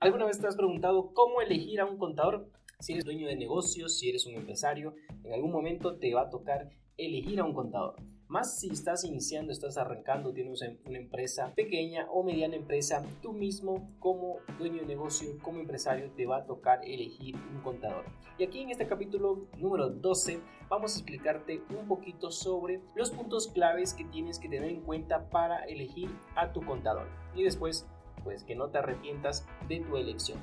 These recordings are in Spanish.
¿Alguna vez te has preguntado cómo elegir a un contador? Si eres dueño de negocios, si eres un empresario, en algún momento te va a tocar elegir a un contador. Más si estás iniciando, estás arrancando, tienes una empresa pequeña o mediana empresa, tú mismo como dueño de negocio, como empresario, te va a tocar elegir un contador. Y aquí en este capítulo número 12 vamos a explicarte un poquito sobre los puntos claves que tienes que tener en cuenta para elegir a tu contador. Y después pues que no te arrepientas de tu elección.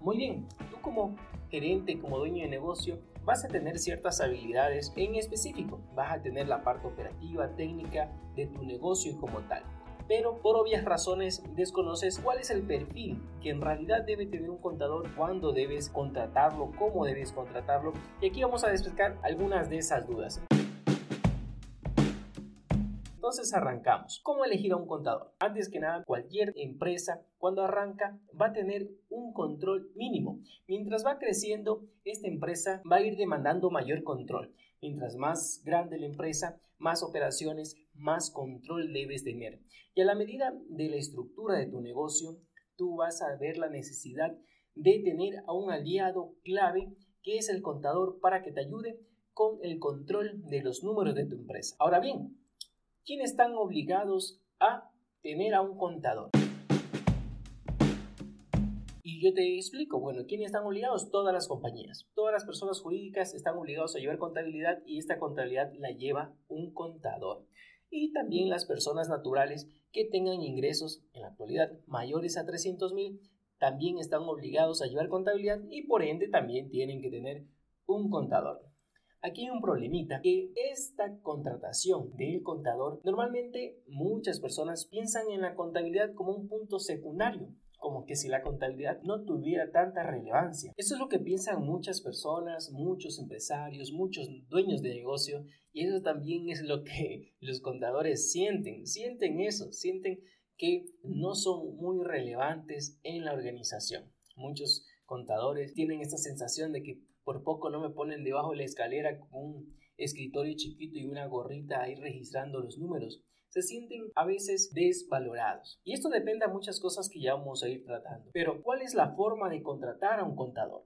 Muy bien, tú como gerente, como dueño de negocio, vas a tener ciertas habilidades en específico. Vas a tener la parte operativa, técnica de tu negocio como tal. Pero por obvias razones desconoces cuál es el perfil que en realidad debe tener un contador, cuándo debes contratarlo, cómo debes contratarlo. Y aquí vamos a despejar algunas de esas dudas. Entonces arrancamos. ¿Cómo elegir a un contador? Antes que nada, cualquier empresa cuando arranca va a tener un control mínimo. Mientras va creciendo, esta empresa va a ir demandando mayor control. Mientras más grande la empresa, más operaciones, más control debes tener. Y a la medida de la estructura de tu negocio, tú vas a ver la necesidad de tener a un aliado clave que es el contador para que te ayude con el control de los números de tu empresa. Ahora bien, ¿quiénes están obligados a tener a un contador? Y yo te explico, bueno, ¿quiénes están obligados? Todas las compañías. Todas las personas jurídicas están obligados a llevar contabilidad y esta contabilidad la lleva un contador. Y también las personas naturales que tengan ingresos en la actualidad mayores a 300 mil también están obligados a llevar contabilidad y por ende también tienen que tener un contador. Aquí hay un problemita, que esta contratación del contador, normalmente muchas personas piensan en la contabilidad como un punto secundario, como que si la contabilidad no tuviera tanta relevancia. Eso es lo que piensan muchas personas, muchos empresarios, muchos dueños de negocio y eso también es lo que los contadores sienten, sienten eso, sienten que no son muy relevantes en la organización. Muchos contadores tienen esta sensación de que por poco no me ponen debajo de la escalera con un escritorio chiquito y una gorrita ahí registrando los números. Se sienten a veces desvalorados. Y esto depende de muchas cosas que ya vamos a ir tratando. Pero, ¿cuál es la forma de contratar a un contador?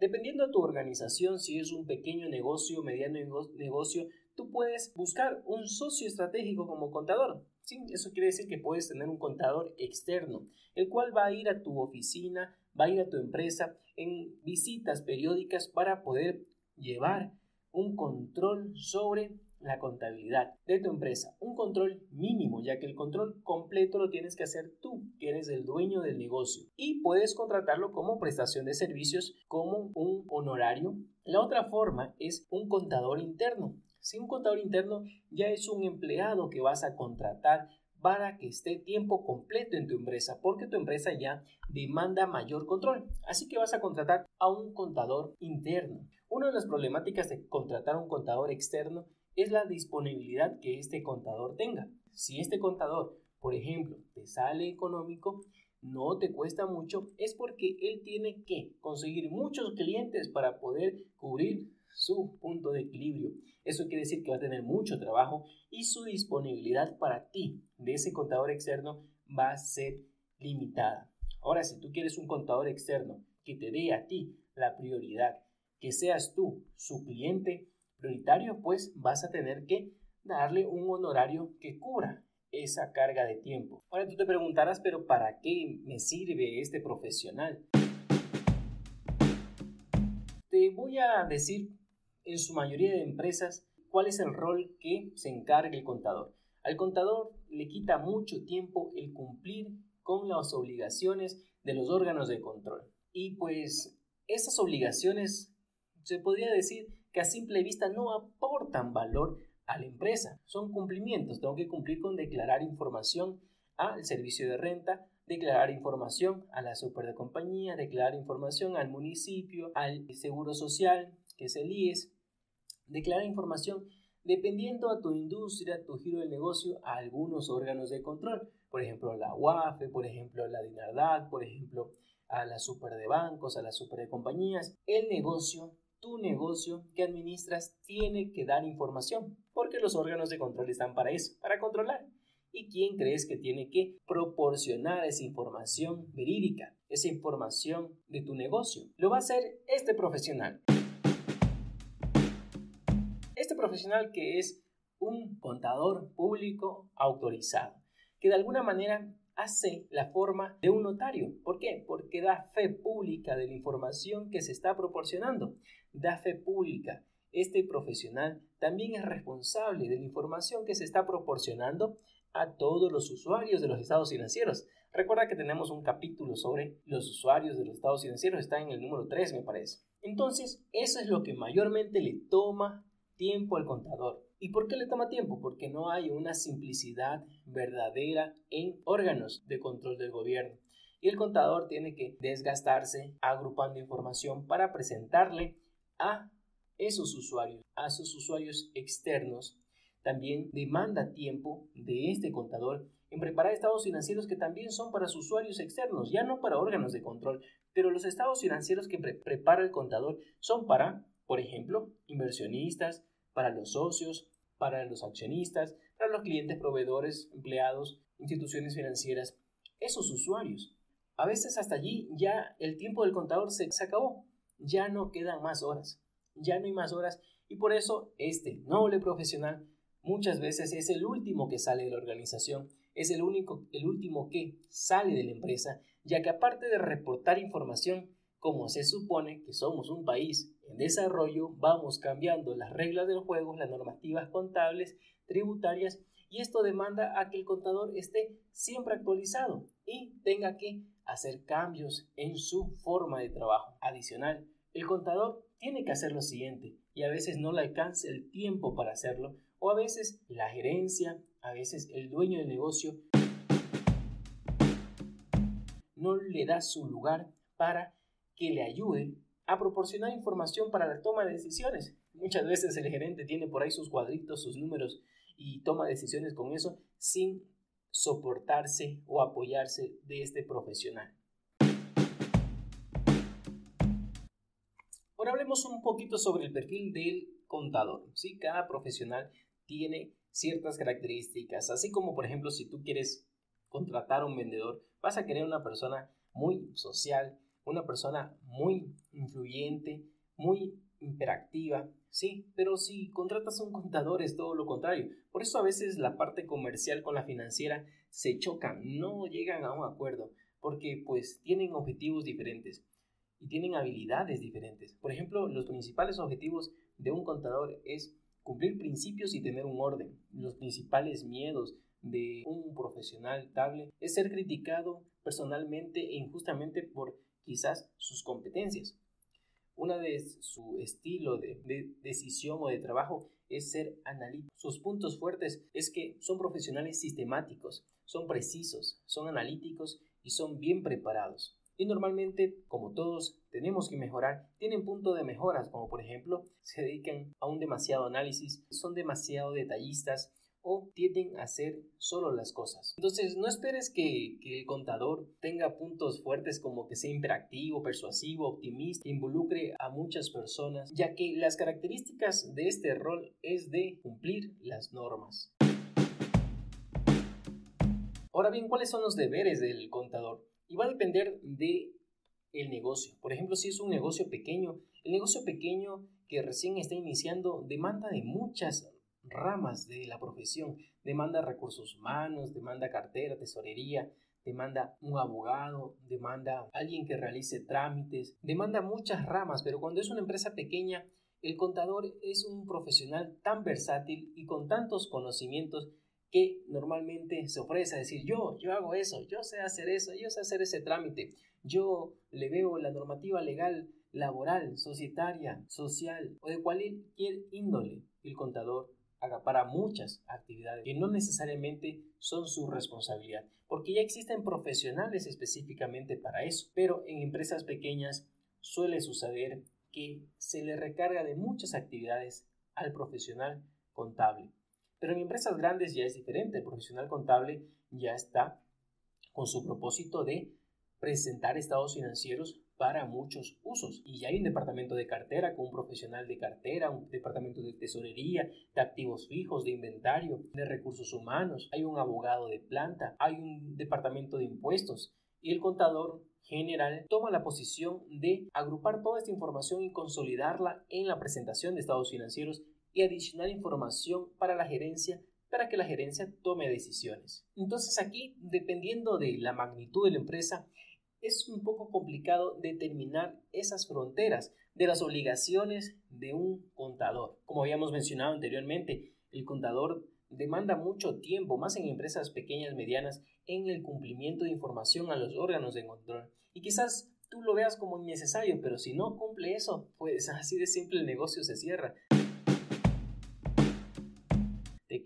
Dependiendo de tu organización, si es un pequeño negocio, mediano negocio, tú puedes buscar un socio estratégico como contador. Sí, eso quiere decir que puedes tener un contador externo, el cual va a ir a tu oficina, va a ir a tu empresa en visitas periódicas para poder llevar un control sobre la contabilidad de tu empresa. Un control mínimo, ya que el control completo lo tienes que hacer tú, que eres el dueño del negocio. Y puedes contratarlo como prestación de servicios, como un honorario. La otra forma es un contador interno. Si un contador interno ya es un empleado que vas a contratar para que esté tiempo completo en tu empresa, porque tu empresa ya demanda mayor control. Así que vas a contratar a un contador interno. Una de las problemáticas de contratar a un contador externo es la disponibilidad que este contador tenga. Si este contador, por ejemplo, te sale económico, no te cuesta mucho, es porque él tiene que conseguir muchos clientes para poder cubrir su punto de equilibrio. Eso quiere decir que va a tener mucho trabajo y su disponibilidad para ti de ese contador externo va a ser limitada. Ahora, si tú quieres un contador externo que te dé a ti la prioridad, que seas tú su cliente prioritario, pues vas a tener que darle un honorario que cubra esa carga de tiempo. Ahora tú te preguntarás, pero ¿para qué me sirve este profesional? Te voy a decir en su mayoría de empresas cuál es el rol que se encarga el contador. Al contador le quita mucho tiempo el cumplir con las obligaciones de los órganos de control. Y pues esas obligaciones se podría decir que a simple vista no aportan valor a la empresa. Son cumplimientos. Tengo que cumplir con declarar información al servicio de renta, declarar información a la super de compañía, declarar información al municipio, al seguro social, que es el IES, Declara información dependiendo a tu industria, tu giro del negocio, a algunos órganos de control. Por ejemplo, la UAFE, por ejemplo, la DINARDAC, por ejemplo, a la super de bancos, a la super de compañías. El negocio, tu negocio que administras, tiene que dar información, porque los órganos de control están para eso, para controlar. ¿Y quién crees que tiene que proporcionar esa información verídica, esa información de tu negocio? Lo va a hacer este profesional. Este profesional que es un contador público autorizado, que de alguna manera hace la forma de un notario. ¿Por qué? Porque da fe pública de la información que se está proporcionando. Da fe pública. Este profesional también es responsable de la información que se está proporcionando a todos los usuarios de los estados financieros. Recuerda que tenemos un capítulo sobre los usuarios de los estados financieros, está en el número 3 me parece. Entonces, eso es lo que mayormente le toma tiempo al contador. ¿Y por qué le toma tiempo? Porque no hay una simplicidad verdadera en órganos de control del gobierno. Y el contador tiene que desgastarse agrupando información para presentarle a esos usuarios, a sus usuarios externos. También demanda tiempo de este contador en preparar estados financieros que también son para sus usuarios externos, ya no para órganos de control, pero los estados financieros que prepara el contador son para, por ejemplo, inversionistas, para los socios, para los accionistas, para los clientes, proveedores, empleados, instituciones financieras, esos usuarios. A veces hasta allí ya el tiempo del contador se, se acabó, ya no quedan más horas, ya no hay más horas. Y por eso este noble profesional muchas veces es el último que sale de la organización, es el único, el último que sale de la empresa, ya que aparte de reportar información, como se supone que somos un país en desarrollo, vamos cambiando las reglas del juego, las normativas contables, tributarias, y esto demanda a que el contador esté siempre actualizado y tenga que hacer cambios en su forma de trabajo. Adicional, el contador tiene que hacer lo siguiente y a veces no le alcanza el tiempo para hacerlo o a veces la gerencia, a veces el dueño del negocio no le da su lugar para que le ayude a proporcionar información para la toma de decisiones. Muchas veces el gerente tiene por ahí sus cuadritos, sus números y toma decisiones con eso sin soportarse o apoyarse de este profesional. Ahora hablemos un poquito sobre el perfil del contador. ¿sí? Cada profesional tiene ciertas características, así como por ejemplo si tú quieres contratar a un vendedor, vas a querer una persona muy social, una persona muy influyente, muy interactiva, sí, pero si contratas a un contador es todo lo contrario. Por eso a veces la parte comercial con la financiera se chocan, no llegan a un acuerdo, porque pues tienen objetivos diferentes y tienen habilidades diferentes. Por ejemplo, los principales objetivos de un contador es cumplir principios y tener un orden. Los principales miedos de un profesional table es ser criticado personalmente e injustamente por quizás sus competencias. Una de su estilo de, decisión o de trabajo es ser analítico. Sus puntos fuertes es que son profesionales sistemáticos, son precisos, son analíticos y son bien preparados. Y normalmente, como todos tenemos que mejorar, tienen punto de mejoras, como por ejemplo, se dedican a un demasiado análisis, son demasiado detallistas, o tienden a hacer solo las cosas. Entonces, no esperes que, el contador tenga puntos fuertes como que sea interactivo, persuasivo, optimista, involucre a muchas personas, ya que las características de este rol es de cumplir las normas. Ahora bien, ¿cuáles son los deberes del contador? Y va a depender de el negocio. Por ejemplo, si es un negocio pequeño, el negocio pequeño que recién está iniciando demanda de muchas ramas de la profesión. Demanda recursos humanos, demanda cartera, tesorería, demanda un abogado, demanda alguien que realice trámites, demanda muchas ramas, pero cuando es una empresa pequeña, el contador es un profesional tan versátil y con tantos conocimientos que normalmente se ofrece a decir yo, yo hago eso, yo sé hacer eso, yo sé hacer ese trámite, yo le veo la normativa legal, laboral, societaria, social o de cualquier índole. El contador para muchas actividades que no necesariamente son su responsabilidad, porque ya existen profesionales específicamente para eso, pero en empresas pequeñas suele suceder que se le recarga de muchas actividades al profesional contable. Pero en empresas grandes ya es diferente, el profesional contable ya está con su propósito de presentar estados financieros para muchos usos. Y ya hay un departamento de cartera con un profesional de cartera, un departamento de tesorería, de activos fijos, de inventario, de recursos humanos, hay un abogado de planta, hay un departamento de impuestos y el contador general toma la posición de agrupar toda esta información y consolidarla en la presentación de estados financieros y adicionar información para la gerencia para que la gerencia tome decisiones. Entonces aquí, dependiendo de la magnitud de la empresa, es un poco complicado determinar esas fronteras de las obligaciones de un contador. Como habíamos mencionado anteriormente, el contador demanda mucho tiempo, más en empresas pequeñas, medianas, en el cumplimiento de información a los órganos de control. Y quizás tú lo veas como innecesario, pero si no cumple eso, pues así de simple el negocio se cierra.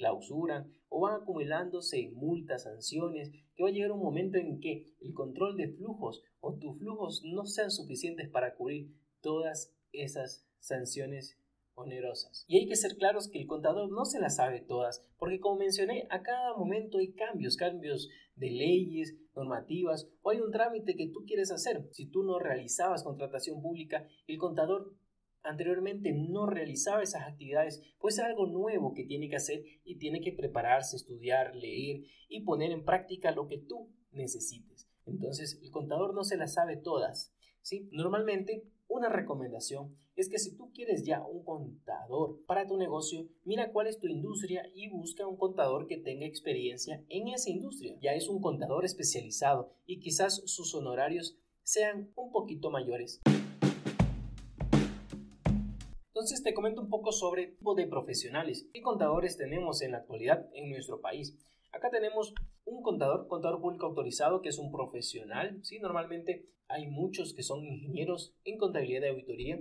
Clausuran o van acumulándose multas, sanciones, que va a llegar un momento en que el control de flujos o tus flujos no sean suficientes para cubrir todas esas sanciones onerosas. Y hay que ser claros que el contador no se las sabe todas, porque como mencioné, a cada momento hay cambios, cambios de leyes, normativas, o hay un trámite que tú quieres hacer. Si tú no realizabas contratación pública, el contador anteriormente no realizaba esas actividades, pues es algo nuevo que tiene que hacer y tiene que prepararse, estudiar, leer y poner en práctica lo que tú necesites. Entonces, el contador no se las sabe todas. ¿sí? Normalmente, una recomendación es que si tú quieres ya un contador para tu negocio, mira cuál es tu industria y busca un contador que tenga experiencia en esa industria. Ya es un contador especializado y quizás sus honorarios sean un poquito mayores. Entonces te comento un poco sobre tipo de profesionales. ¿Qué contadores tenemos en la actualidad en nuestro país? Acá tenemos un contador, contador público autorizado, que es un profesional. ¿sí? Normalmente hay muchos que son ingenieros en contabilidad de auditoría.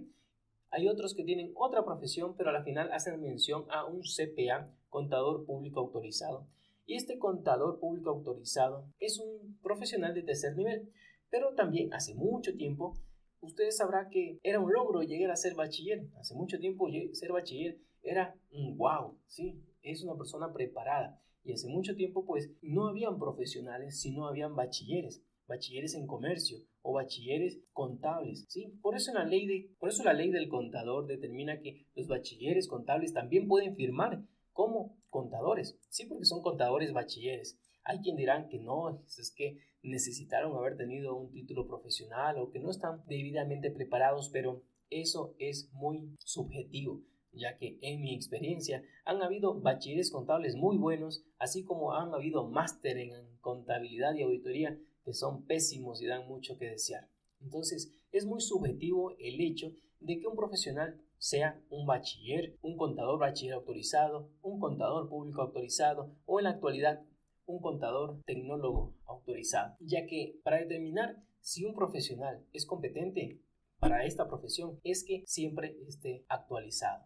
Hay otros que tienen otra profesión, pero a la final hacen mención a un CPA, contador público autorizado. Y este contador público autorizado es un profesional de tercer nivel, pero también hace mucho tiempo ustedes sabrán que era un logro llegar a ser bachiller. Hace mucho tiempo ser bachiller era un wow, ¿sí? Es una persona preparada. Y hace mucho tiempo pues no habían profesionales, sino habían bachilleres, bachilleres en comercio o bachilleres contables, ¿sí? Por eso, la ley de, por eso la ley del contador determina que los bachilleres contables también pueden firmar como contadores, sí, porque son contadores bachilleres. Hay quien dirán que no, es que necesitaron haber tenido un título profesional o que no están debidamente preparados, pero eso es muy subjetivo, ya que en mi experiencia han habido bachilleres contables muy buenos, así como han habido máster en contabilidad y auditoría que son pésimos y dan mucho que desear. Entonces, es muy subjetivo el hecho de que un profesional sea un bachiller, un contador bachiller autorizado, un contador público autorizado o en la actualidad un contador tecnólogo autorizado, ya que para determinar si un profesional es competente para esta profesión es que siempre esté actualizado.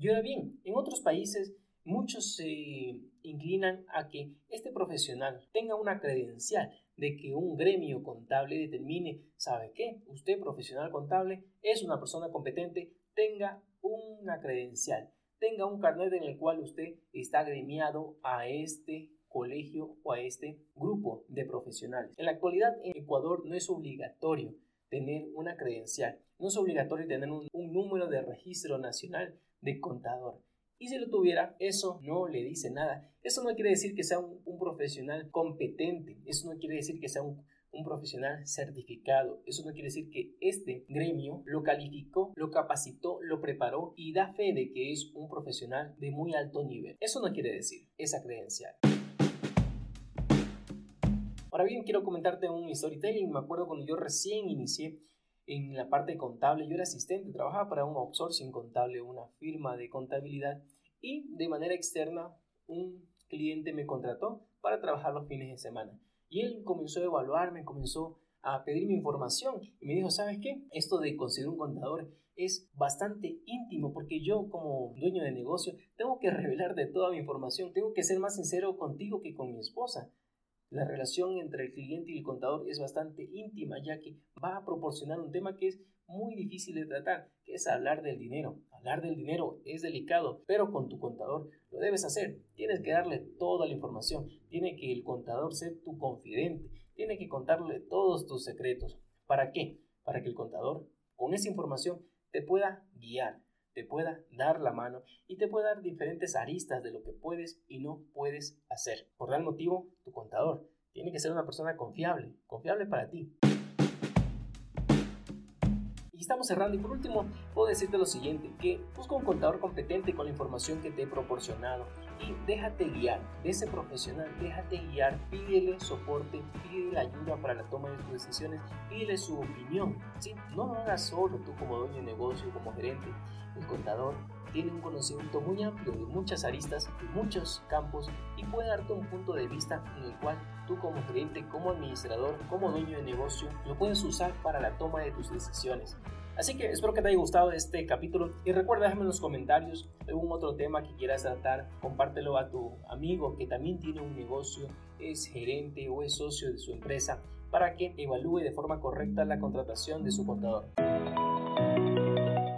Y ahora bien, en otros países muchos se inclinan a que este profesional tenga una credencial de que un gremio contable determine, ¿sabe qué? Usted profesional contable es una persona competente, tenga una credencial tenga un carnet en el cual usted está agremiado a este colegio o a este grupo de profesionales. En la actualidad en Ecuador no es obligatorio tener una credencial, no es obligatorio tener un, número de registro nacional de contador. Y si lo tuviera, eso no le dice nada. Eso no quiere decir que sea un profesional competente, eso no quiere decir que sea un un profesional certificado. Eso no quiere decir que este gremio lo calificó, lo capacitó, lo preparó y da fe de que es un profesional de muy alto nivel. Eso no quiere decir esa credencial. Ahora bien, quiero comentarte un storytelling. Me acuerdo cuando yo recién inicié en la parte contable, yo era asistente, trabajaba para un outsourcing contable, una firma de contabilidad y de manera externa un cliente me contrató para trabajar los fines de semana. Y él comenzó a evaluarme, comenzó a pedirme información y me dijo, ¿sabes qué? Esto de conseguir un contador es bastante íntimo porque yo como dueño de negocio tengo que revelarte toda mi información, tengo que ser más sincero contigo que con mi esposa. La relación entre el cliente y el contador es bastante íntima ya que va a proporcionar un tema que es muy difícil de tratar, que es hablar del dinero. Hablar del dinero es delicado, pero con tu contador lo debes hacer. Tienes que darle toda la información. Tiene que el contador ser tu confidente. Tiene que contarle todos tus secretos. ¿Para qué? Para que el contador, con esa información, te pueda guiar, te pueda dar la mano y te pueda dar diferentes aristas de lo que puedes y no puedes hacer. Por tal motivo, tu contador tiene que ser una persona confiable, confiable para ti. Y estamos cerrando. Y por último, puedo decirte lo siguiente, que busca un contador competente con la información que te he proporcionado y déjate guiar de ese profesional, déjate guiar, pídele soporte, pídele ayuda para la toma de tus decisiones, pídele su opinión. ¿sí? No lo hagas solo tú como dueño de negocio, como gerente. El contador tiene un conocimiento muy amplio de muchas aristas, de muchos campos y puede darte un punto de vista en el cual tú como gerente, como administrador, como dueño de negocio, lo puedes usar para la toma de tus decisiones. Así que espero que te haya gustado este capítulo y recuerda déjame en los comentarios algún otro tema que quieras tratar, compártelo a tu amigo que también tiene un negocio, es gerente o es socio de su empresa para que evalúe de forma correcta la contratación de su contador.